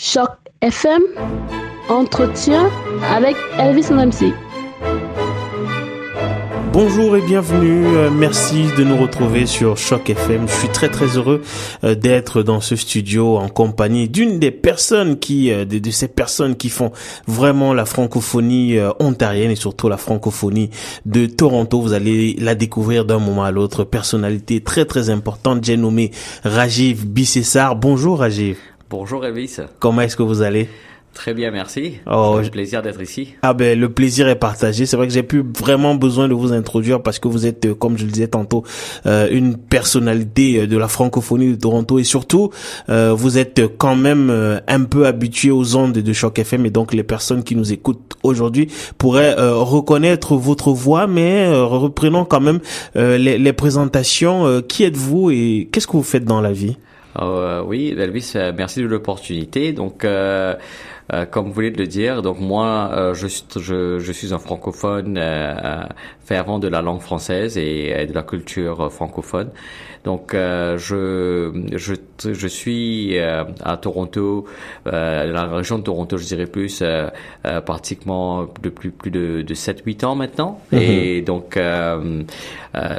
Choc FM, entretien avec Elvis MC. Bonjour et bienvenue. Euh, merci de nous retrouver sur Choc FM. Je suis très très heureux euh, d'être dans ce studio en compagnie d'une des personnes qui, euh, de, ces personnes qui font vraiment la francophonie ontarienne et surtout la francophonie de Toronto. Vous allez la découvrir d'un moment à l'autre. Personnalité très très importante. J'ai nommé Rajiv Bissessar. Bonjour Rajiv. Bonjour Elvis. Comment est-ce que vous allez? Très bien, merci. Oh, un plaisir d'être ici. Ah ben le plaisir est partagé. C'est vrai que j'ai plus vraiment besoin de vous introduire parce que vous êtes, euh, comme je le disais tantôt, euh, une personnalité euh, de la francophonie de Toronto et surtout vous êtes quand même un peu habitué aux ondes de Choc FM et donc les personnes qui nous écoutent aujourd'hui pourraient reconnaître votre voix. Mais reprenons quand même les, les, présentations. qui êtes-vous et qu'est-ce que vous faites dans la vie? Euh, oui, Elvis, euh, merci de l'opportunité. Donc, euh, euh, comme vous voulez le dire, donc moi, euh, je, je, je, suis un francophone euh, fervent de la langue française et, de la culture francophone. Donc, je, je, je suis à Toronto, la région de Toronto, je dirais plus, pratiquement depuis plus de, de 7-8 ans maintenant. Mm-hmm. Et donc,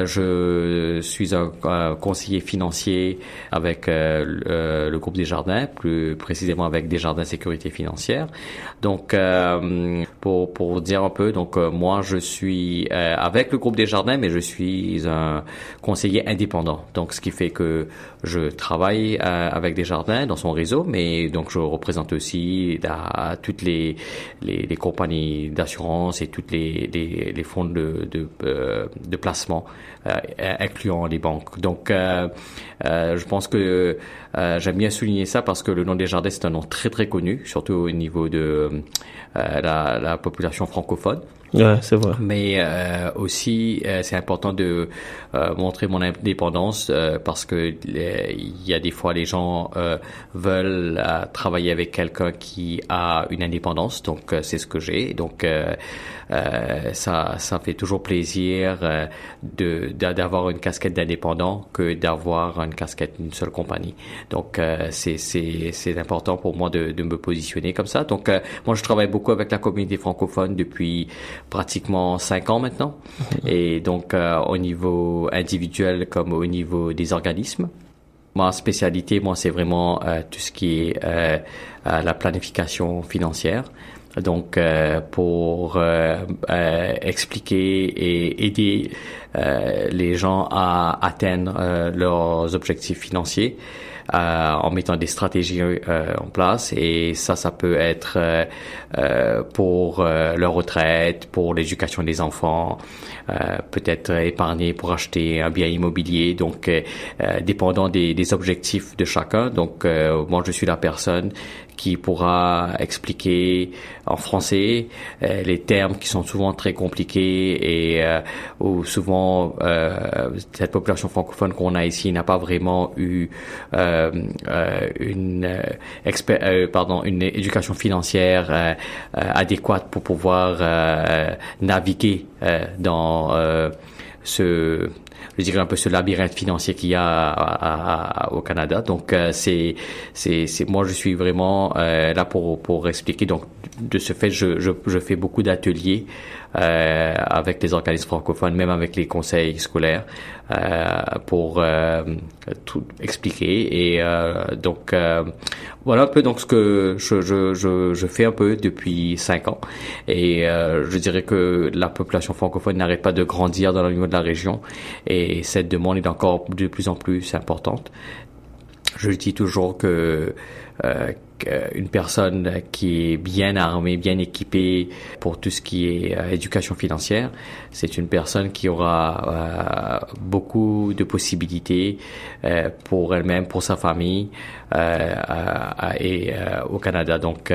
je suis un, conseiller financier avec le, le groupe Desjardins, plus précisément avec Desjardins Sécurité Financière donc, euh, pour, pour dire un peu, donc euh, moi, je suis euh, avec le groupe des jardins, mais je suis un conseiller indépendant. Donc, ce qui fait que je travaille avec des jardins dans son réseau, mais donc je représente aussi toutes les, les, compagnies d'assurance et toutes les, les, les fonds de, de, de placement, incluant les banques. Donc, je pense que j'aime bien souligner ça parce que le nom des jardins, c'est un nom très, très connu, surtout au niveau de euh, la, la, population francophone. Ouais, c'est vrai. Mais euh, aussi, euh, c'est important de euh, montrer mon indépendance parce que il y a des fois les gens veulent travailler avec quelqu'un qui a une indépendance. Donc c'est ce que j'ai. Donc ça, ça fait toujours plaisir de d'avoir une casquette d'indépendant que d'avoir une casquette d'une seule compagnie. Donc c'est c'est c'est important pour moi de de me positionner comme ça. Donc moi je travaille beaucoup avec la communauté francophone depuis pratiquement cinq ans maintenant. Et donc, euh, au niveau individuel comme au niveau des organismes. Ma spécialité, moi, c'est vraiment euh, tout ce qui est euh, la planification financière. Donc, pour expliquer et aider les gens à atteindre leurs objectifs financiers. Euh, en mettant des stratégies euh, en place et ça, ça peut être euh, pour leur retraite, pour l'éducation des enfants, peut-être épargner pour acheter un bien immobilier. Donc, dépendant des, des, objectifs de chacun. Donc, moi, je suis la personne qui pourra expliquer en français euh, les termes qui sont souvent très compliqués et euh, où souvent euh, cette population francophone qu'on a ici n'a pas vraiment eu une pardon une éducation financière adéquate pour pouvoir naviguer dans ce je dirais un peu ce labyrinthe financier qu'il y a au Canada. Donc euh, c'est c'est moi je suis vraiment euh, là pour pour expliquer. Donc de ce fait je je, je fais beaucoup d'ateliers euh, avec les organismes francophones, même avec les conseils scolaires, euh, pour euh, tout expliquer. Et euh, donc voilà un peu donc ce que je, je, je, je, fais un peu depuis cinq ans. Et je dirais que la population francophone n'arrête pas de grandir dans le niveau de la région, et cette demande est encore de plus en plus importante. Je dis toujours que une personne qui est bien armée, bien équipée pour tout ce qui est euh, éducation financière, c'est une personne qui aura euh, beaucoup de possibilités euh, pour elle-même, pour sa famille et au Canada. Donc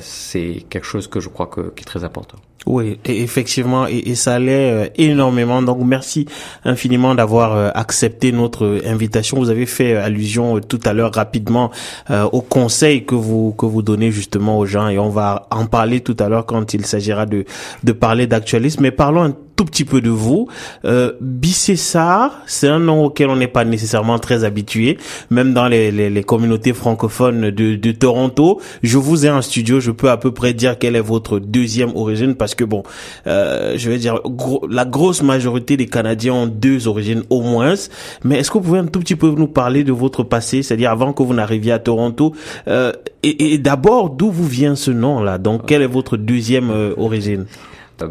c'est quelque chose que je crois que, qui est très important. Oui, effectivement, et, ça l'est énormément. Donc merci infiniment d'avoir accepté notre invitation. Vous avez fait allusion tout à l'heure rapidement au conseil que vous que vous donnez justement aux gens et on va en parler tout à l'heure quand il s'agira de de parler d'actualisme. Mais parlons tout petit peu de vous. Euh, c'est un nom auquel on n'est pas nécessairement très habitué, même dans les, les, les communautés francophones de, de, Toronto. Je vous ai en studio, je peux à peu près dire quelle est votre deuxième origine, parce que bon, euh, je vais dire, la grosse majorité des Canadiens ont deux origines au moins. Mais est-ce que vous pouvez un tout petit peu nous parler de votre passé, c'est-à-dire avant que vous n'arriviez à Toronto, euh, et, et d'abord d'où vous vient ce nom-là? Donc, quelle est votre deuxième euh, origine?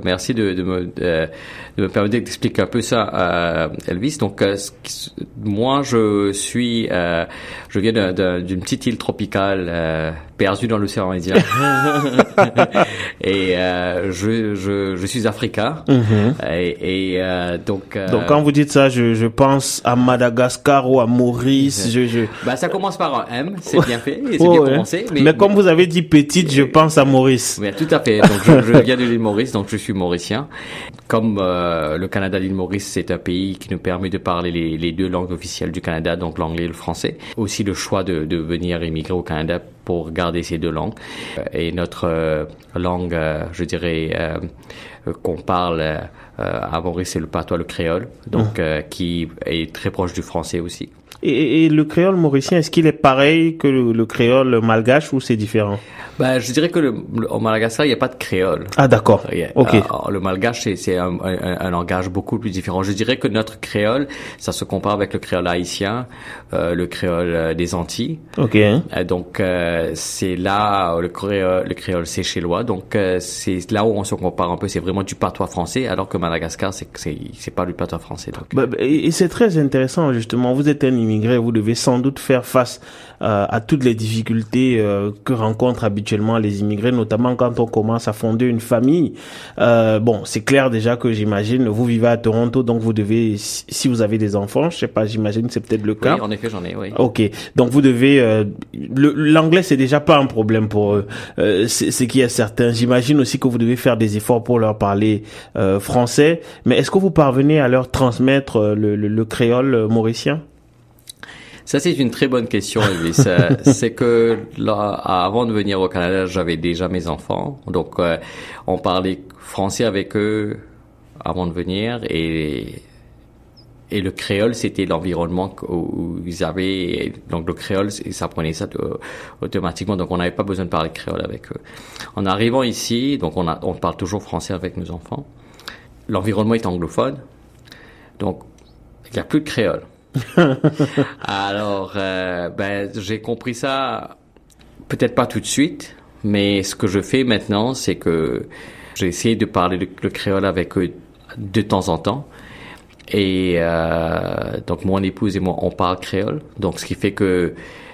Merci de, de, me, de, me permettre d'expliquer un peu ça, à Elvis. Donc, euh, moi, je suis, euh, je viens d'une petite île tropicale euh, perdue dans l'océan Indien, et euh, je, je, je, suis africain. Mm-hmm. Et, et euh, donc. donc, quand vous dites ça, je, je pense à Madagascar ou à Maurice. Je, je... Bah, ça commence par un M, c'est bien fait, c'est bien commencé. Mais, mais, comme vous avez dit petite, je pense à Maurice. Oui, tout à fait. Donc, je, je viens de l'île Maurice, donc je suis mauricien. Comme euh, le Canada, l'île Maurice, c'est un pays qui nous permet de parler les, les deux langues officielles du Canada, donc l'anglais et le français. Aussi le choix de, de venir immigrer au Canada pour garder ces deux langues. Euh, et notre euh, langue, je dirais, qu'on parle à Maurice, c'est le patois, le créole, donc mmh. qui est très proche du français aussi. Et, et, le créole mauricien, est-ce qu'il est pareil que le, le créole malgache ou c'est différent? Ben, je dirais que le, au Madagascar, il n'y a pas de créole. Ah, d'accord. Ok. Euh, le malgache, c'est un, un, un, langage beaucoup plus différent. Je dirais que notre créole, ça se compare avec le créole haïtien, euh, le créole euh, des Antilles. Ok. Euh, donc, euh, c'est là le créole, le créole séchellois. Donc, c'est là où on se compare un peu. C'est vraiment du patois français, alors que Madagascar, c'est c'est pas du patois français. Donc. Bah, bah et c'est très intéressant justement. Vous êtes un immigré, vous devez sans doute faire face euh, à toutes les difficultés euh, que rencontrent habituellement les immigrés, notamment quand on commence à fonder une famille. Euh, bon, c'est clair déjà que j'imagine, vous vivez à Toronto, donc vous devez, si vous avez des enfants, je sais pas, j'imagine c'est peut-être le cas. Oui, en effet, j'en ai, oui. Ok, donc vous devez, euh, l'anglais c'est déjà pas un problème pour eux, euh, c'est qui est certain. J'imagine aussi que vous devez faire des efforts pour leur parler français, mais est-ce que vous parvenez à leur transmettre le, le, le créole mauricien? Ça, c'est une très bonne question, Elvis. Euh, c'est que là, avant de venir au Canada, j'avais déjà mes enfants. Donc, euh, on parlait français avec eux avant de venir et et le créole, c'était l'environnement où ils avaient. Donc le créole, ils apprenaient ça automatiquement. Donc on n'avait pas besoin de parler créole avec eux. En arrivant ici, donc on, a, on parle toujours français avec nos enfants. L'environnement est anglophone. Donc il n'y a plus de créole. Alors, euh, ben, j'ai compris ça, peut-être pas tout de suite, mais ce que je fais maintenant, c'est que j'ai essayé de parler le, créole avec eux de temps en temps. Et euh, donc mon épouse et moi, on parle créole. Donc ce qui fait que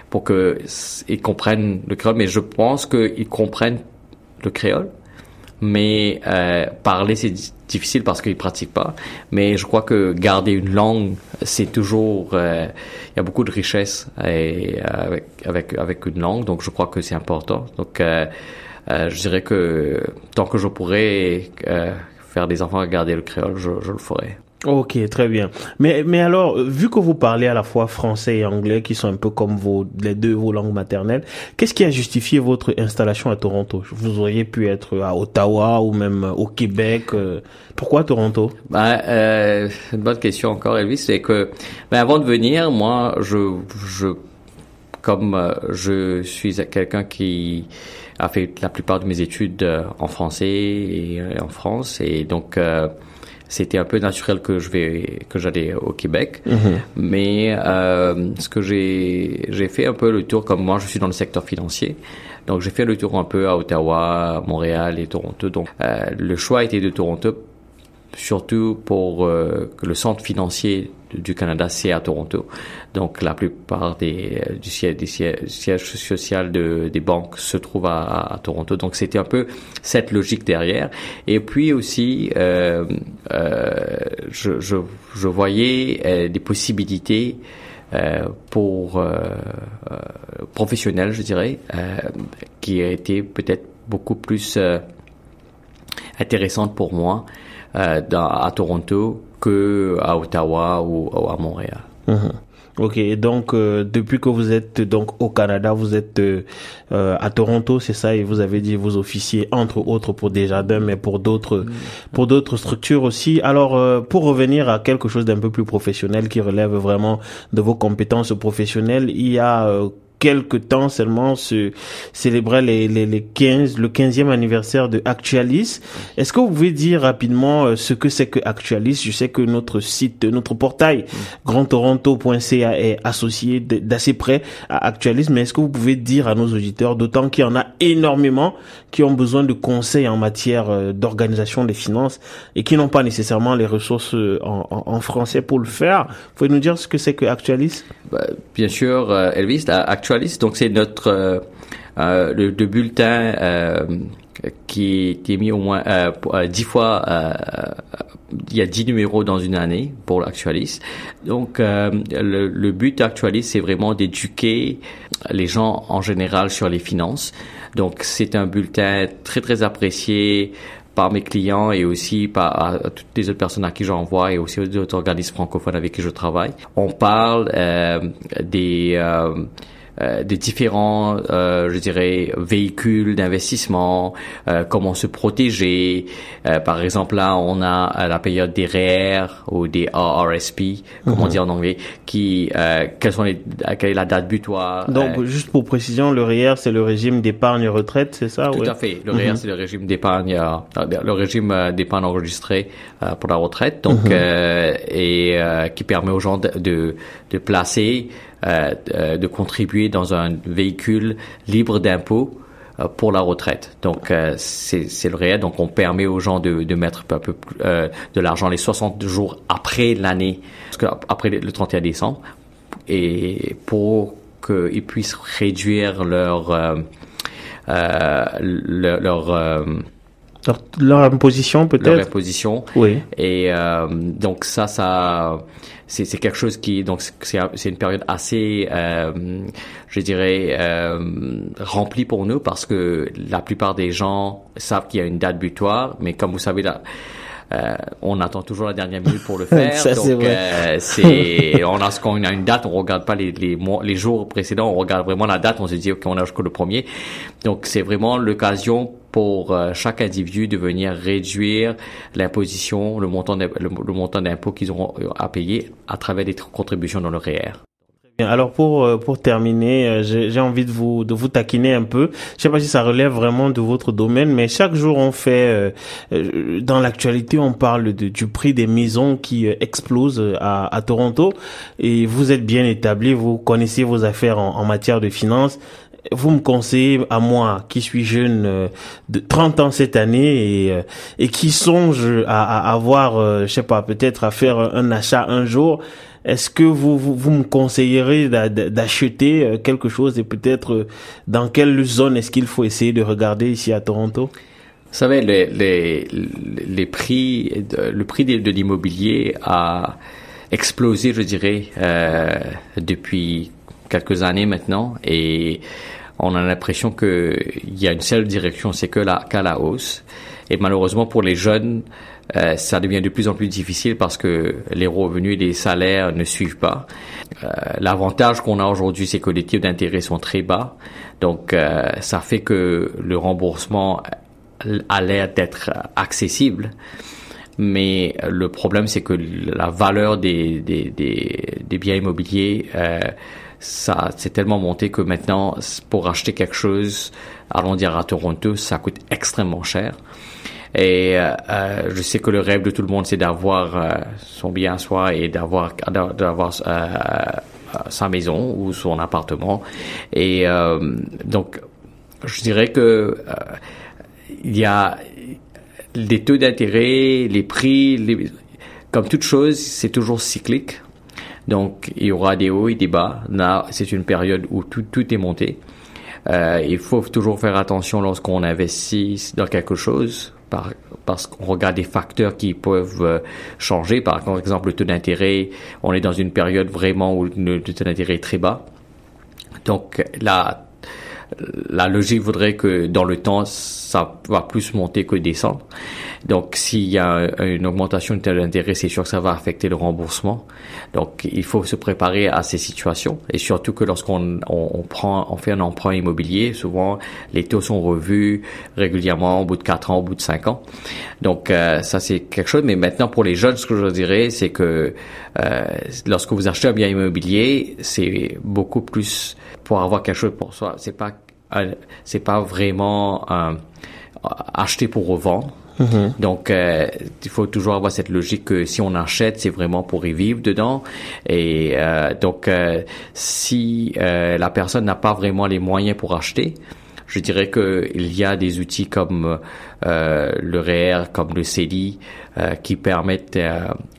pour que ils comprennent le créole, mais je pense qu'ils comprennent le créole. Mais euh, parler c'est difficile parce qu'ils pratiquent pas. Mais je crois que garder une langue, c'est toujours, euh, il y a beaucoup de richesse et, avec, avec, avec une langue. Donc je crois que c'est important. Donc euh, euh, je dirais que tant que je pourrais euh, faire des enfants garder le créole, je, je le ferai. Ok, très bien. Mais, mais alors, vu que vous parlez à la fois français et anglais, qui sont un peu comme vos, les deux vos langues maternelles, qu'est-ce qui a justifié votre installation à Toronto? Vous auriez pu être à Ottawa ou même au Québec. Euh, pourquoi Toronto? Bah, euh, Une bonne question encore, Elvis. C'est que, ben, avant de venir, moi, je, je, comme euh, je suis quelqu'un qui a fait la plupart de mes études euh, en français et en France, et donc c'était un peu naturel que je vais que j'allais au Québec. Mhm. Mais euh, ce que j'ai j'ai fait un peu le tour comme moi je suis dans le secteur financier. Donc j'ai fait le tour un peu à Ottawa, Montréal et Toronto. Donc euh, le choix était de Toronto surtout pour euh, le centre financier du Canada, c'est à Toronto. Donc la plupart des, euh, du siège, des sièges, social de, des banques se trouvent à, à Toronto. Donc c'était un peu cette logique derrière. Et puis aussi, euh, euh, je, je, je, voyais euh, des possibilités euh, pour professionnels, je dirais, qui été peut-être beaucoup plus intéressantes pour moi dans, à Toronto que à Ottawa ou, à Montréal. Mhm. Ok, donc euh, depuis que vous êtes donc au Canada, vous êtes euh, euh, à Toronto, c'est ça, et vous avez dit vos officiers entre autres pour Desjardins, mais pour d'autres pour d'autres structures aussi. Alors pour revenir à quelque chose d'un peu plus professionnel qui relève vraiment de vos compétences professionnelles, il y a quelques temps seulement se célébrait les, les, les 15, le 15e anniversaire de Actualis. Est-ce que vous pouvez dire rapidement euh, ce que c'est que Actualis? Je sais que notre site, notre portail grandtoronto.ca est associé d'assez près à Actualis, mais est-ce que vous pouvez dire à nos auditeurs, d'autant qu'il y en a énormément qui ont besoin de conseils en matière euh, d'organisation des finances et qui n'ont pas nécessairement les ressources euh, en, en, français pour le faire. Vous pouvez nous dire ce que c'est que Actualis? Bah, Bien sûr, Elvis. Actualis donc c'est notre euh, euh, le, bulletin euh, qui, est mis au moins dix fois. il y a dix numéros dans une année pour l'Actualis. Donc le, but d'Actualis, c'est vraiment d'éduquer les gens en général sur les finances. Donc c'est un bulletin très très apprécié par mes clients et aussi par toutes les autres personnes à qui j'envoie et aussi aux autres organismes francophones avec qui je travaille. On parle des des différents, euh, je dirais, véhicules d'investissement, euh, comment se protéger. par exemple, là, on a la période des REER ou des RRSP, comme on mhm. dit en anglais, qui, quelles sont les, quelle est la date butoir. Donc, juste pour précision, le REER, c'est le régime d'épargne retraite, c'est ça? Tout à fait. Le REER, mhm. c'est le régime d'épargne, le régime d'épargne enregistré pour la retraite, donc mhm. et qui permet aux gens de, de, de placer euh, euh, de contribuer dans un véhicule libre d'impôts euh, pour la retraite. Donc c'est le réel. Donc on permet aux gens de, de mettre un peu de l'argent les 60 jours après l'année, après le 31 décembre, et pour qu'ils puissent réduire leur leur, leur leur, imposition peut-être? Leur imposition. Oui. Et euh, donc ça, ça, c'est, c'est quelque chose qui, donc c'est, c'est une période assez, euh, je dirais, euh, remplie pour nous parce que la plupart des gens savent qu'il y a une date butoir, mais comme vous savez là. Euh, on attend toujours la dernière minute pour le faire. ça, donc, c'est, vrai. Euh, c'est, on a ce qu'on a une date, on regarde pas les, les mois, les jours précédents, on regarde vraiment la date, on se dit ok, on a jusqu'au le premier. Donc c'est vraiment l'occasion pour euh, chaque individu de venir réduire l'imposition, le montant montant d'impôt qu'ils auront euh, à payer à travers des contributions dans le REER. Alors pour euh, pour terminer, j'ai envie de vous de vous taquiner un peu. Je sais pas si ça relève vraiment de votre domaine, mais chaque jour on fait dans l'actualité on parle de, du prix des maisons qui explose à, à Toronto et vous êtes bien établi, vous connaissez vos affaires en, en matière de finances vous me conseillez à moi qui suis jeune euh, de 30 ans cette année et, euh, qui songe à, avoir, euh, je sais pas, peut-être à faire un achat un jour. Est-ce que vous, vous, me conseillerez d'acheter quelque chose et peut-être dans quelle zone est-ce qu'il faut essayer de regarder ici à Toronto? Vous savez, les, les, les prix, le prix de, l'immobilier a explosé, je dirais, depuis quelques années maintenant et on a l'impression qu'il y a une seule direction, c'est que la, qu'à la hausse. Et malheureusement pour les jeunes, euh, ça devient de plus en plus difficile parce que les revenus et les salaires ne suivent pas. Euh, l'avantage qu'on a aujourd'hui, c'est que les taux d'intérêt sont très bas. Donc, euh, ça fait que le remboursement a l'air d'être accessible. Mais le problème, c'est que la valeur des, des, des, des biens immobiliers ça c'est tellement monté que maintenant pour acheter quelque chose allons dire à Toronto ça coûte extrêmement cher. Et euh, euh, je sais que le rêve de tout le monde c'est d'avoir euh, son bien à soi et d'avoir d'avoir sa maison ou son appartement. Et donc je dirais que il y a les taux d'intérêt les prix les, comme toute chose c'est toujours cyclique donc, il y aura des hauts et des bas. Là, c'est une période où tout, tout est monté. Euh, il faut toujours faire attention lorsqu'on investit dans quelque chose, par, parce qu'on regarde des facteurs qui peuvent euh, changer. Par exemple, le taux d'intérêt, on est dans une période vraiment où le taux d'intérêt est très bas. Donc, la, la logique voudrait que dans le temps, ça va plus monter que descendre. Donc, s'il y a une augmentation de taux d'intérêt, c'est sûr que ça va affecter le remboursement. Donc, il faut se préparer à ces situations. Et surtout que lorsqu'on on, prend, on fait un emprunt immobilier, souvent les taux sont revus régulièrement au bout de 4 ans, au bout de 5 ans. Donc, euh, ça c'est quelque chose. Mais maintenant, pour les jeunes, ce que je dirais, c'est que euh, lorsque vous achetez un bien immobilier, c'est beaucoup plus pour avoir quelque chose pour soi. C'est pas c'est pas vraiment euh, acheter pour revendre. Mm-hmm. Donc, euh, il faut toujours avoir cette logique que si on achète, c'est vraiment pour y vivre dedans. Et euh, donc, euh, si la personne n'a pas vraiment les moyens pour acheter, je dirais qu'il y a des outils comme le REER, comme le CELI, qui permettent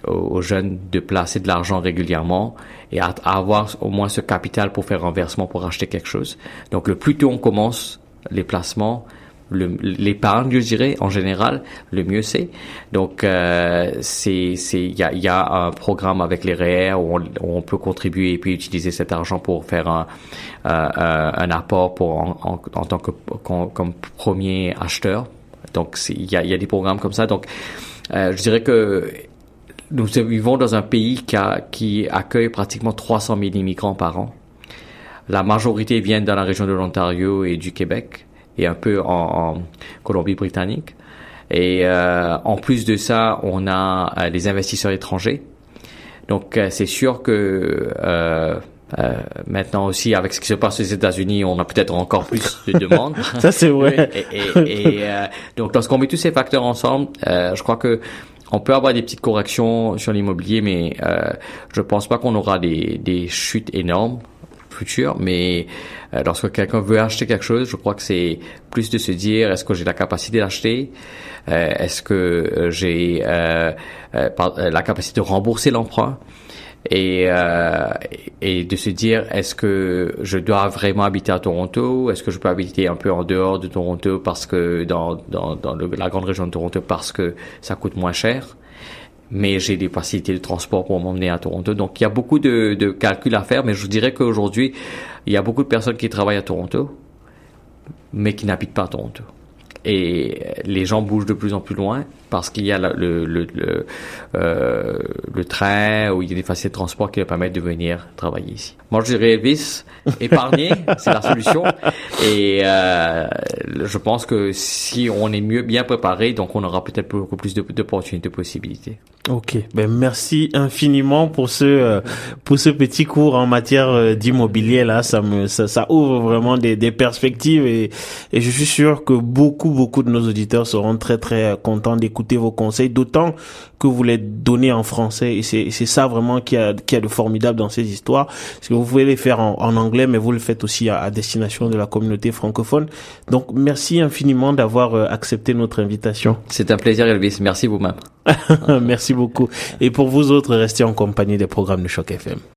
aux jeunes de placer de l'argent régulièrement et à, avoir au moins ce capital pour faire un versement pour acheter quelque chose. Donc, le plus tôt on commence les placements, l'épargne, je dirais, en général, le mieux c'est. Donc, euh, c'est, il y a, y a un programme avec les REER où on, peut contribuer et puis utiliser cet argent pour faire un, euh, un apport pour en, en, tant que comme, premier acheteur. Donc, il y a, y a des programmes comme ça. Donc, euh, je dirais que nous vivons dans un pays qui, a, qui accueille pratiquement 300 000 immigrants par an. La majorité viennent dans la région de l'Ontario et du Québec et un peu en, Colombie-Britannique. Et euh, en plus de ça, on a euh, les investisseurs étrangers. Donc euh, c'est sûr que euh, maintenant aussi, avec ce qui se passe aux États-Unis, on a peut-être encore plus de demandes. Ça c'est vrai. et, et, et donc lorsqu'on met tous ces facteurs ensemble, je crois que on peut avoir des petites corrections sur l'immobilier, mais je pense pas qu'on aura des, des chutes énormes futur, mais euh, lorsque quelqu'un veut acheter quelque chose, je crois que c'est plus de se dire est-ce que j'ai la capacité d'acheter, euh, est-ce que euh, j'ai la capacité de rembourser l'emprunt? Et de se dire est-ce que je dois vraiment habiter à Toronto, est-ce que je peux habiter un peu en dehors de Toronto parce que dans la grande région de Toronto parce que ça coûte moins cher? Mais j'ai des facilités de transport pour m'emmener à Toronto. Donc il y a beaucoup de, de calculs à faire, mais je dirais qu'aujourd'hui, il y a beaucoup de personnes qui travaillent à Toronto, mais qui n'habitent pas à Toronto. Et les gens bougent de plus en plus loin parce qu'il y a le, le, le, euh, le, train ou il y a des facilités de transport qui leur permettent de venir travailler ici. Moi, je dirais Elvis, épargner, c'est la solution. Et euh, je pense que si on est mieux bien préparé, donc on aura peut-être beaucoup plus d'opportunités, de possibilités. Ok, ben merci infiniment pour ce euh, pour ce petit cours en matière euh, d'immobilier là, ça me ça, ça ouvre vraiment des, des perspectives et, et je suis sûr que beaucoup beaucoup de nos auditeurs seront très très contents d'écouter vos conseils, d'autant que vous les donnez en français et c'est ça vraiment qui a, qui a de formidable dans ces histoires. Parce que vous pouvez les faire en, anglais, mais vous le faites aussi à, destination de la communauté francophone. Donc merci infiniment d'avoir euh, accepté notre invitation. C'est un plaisir Elvis, merci vous-même. Merci beaucoup. Et pour vous autres, restez en compagnie des programmes de Choc FM.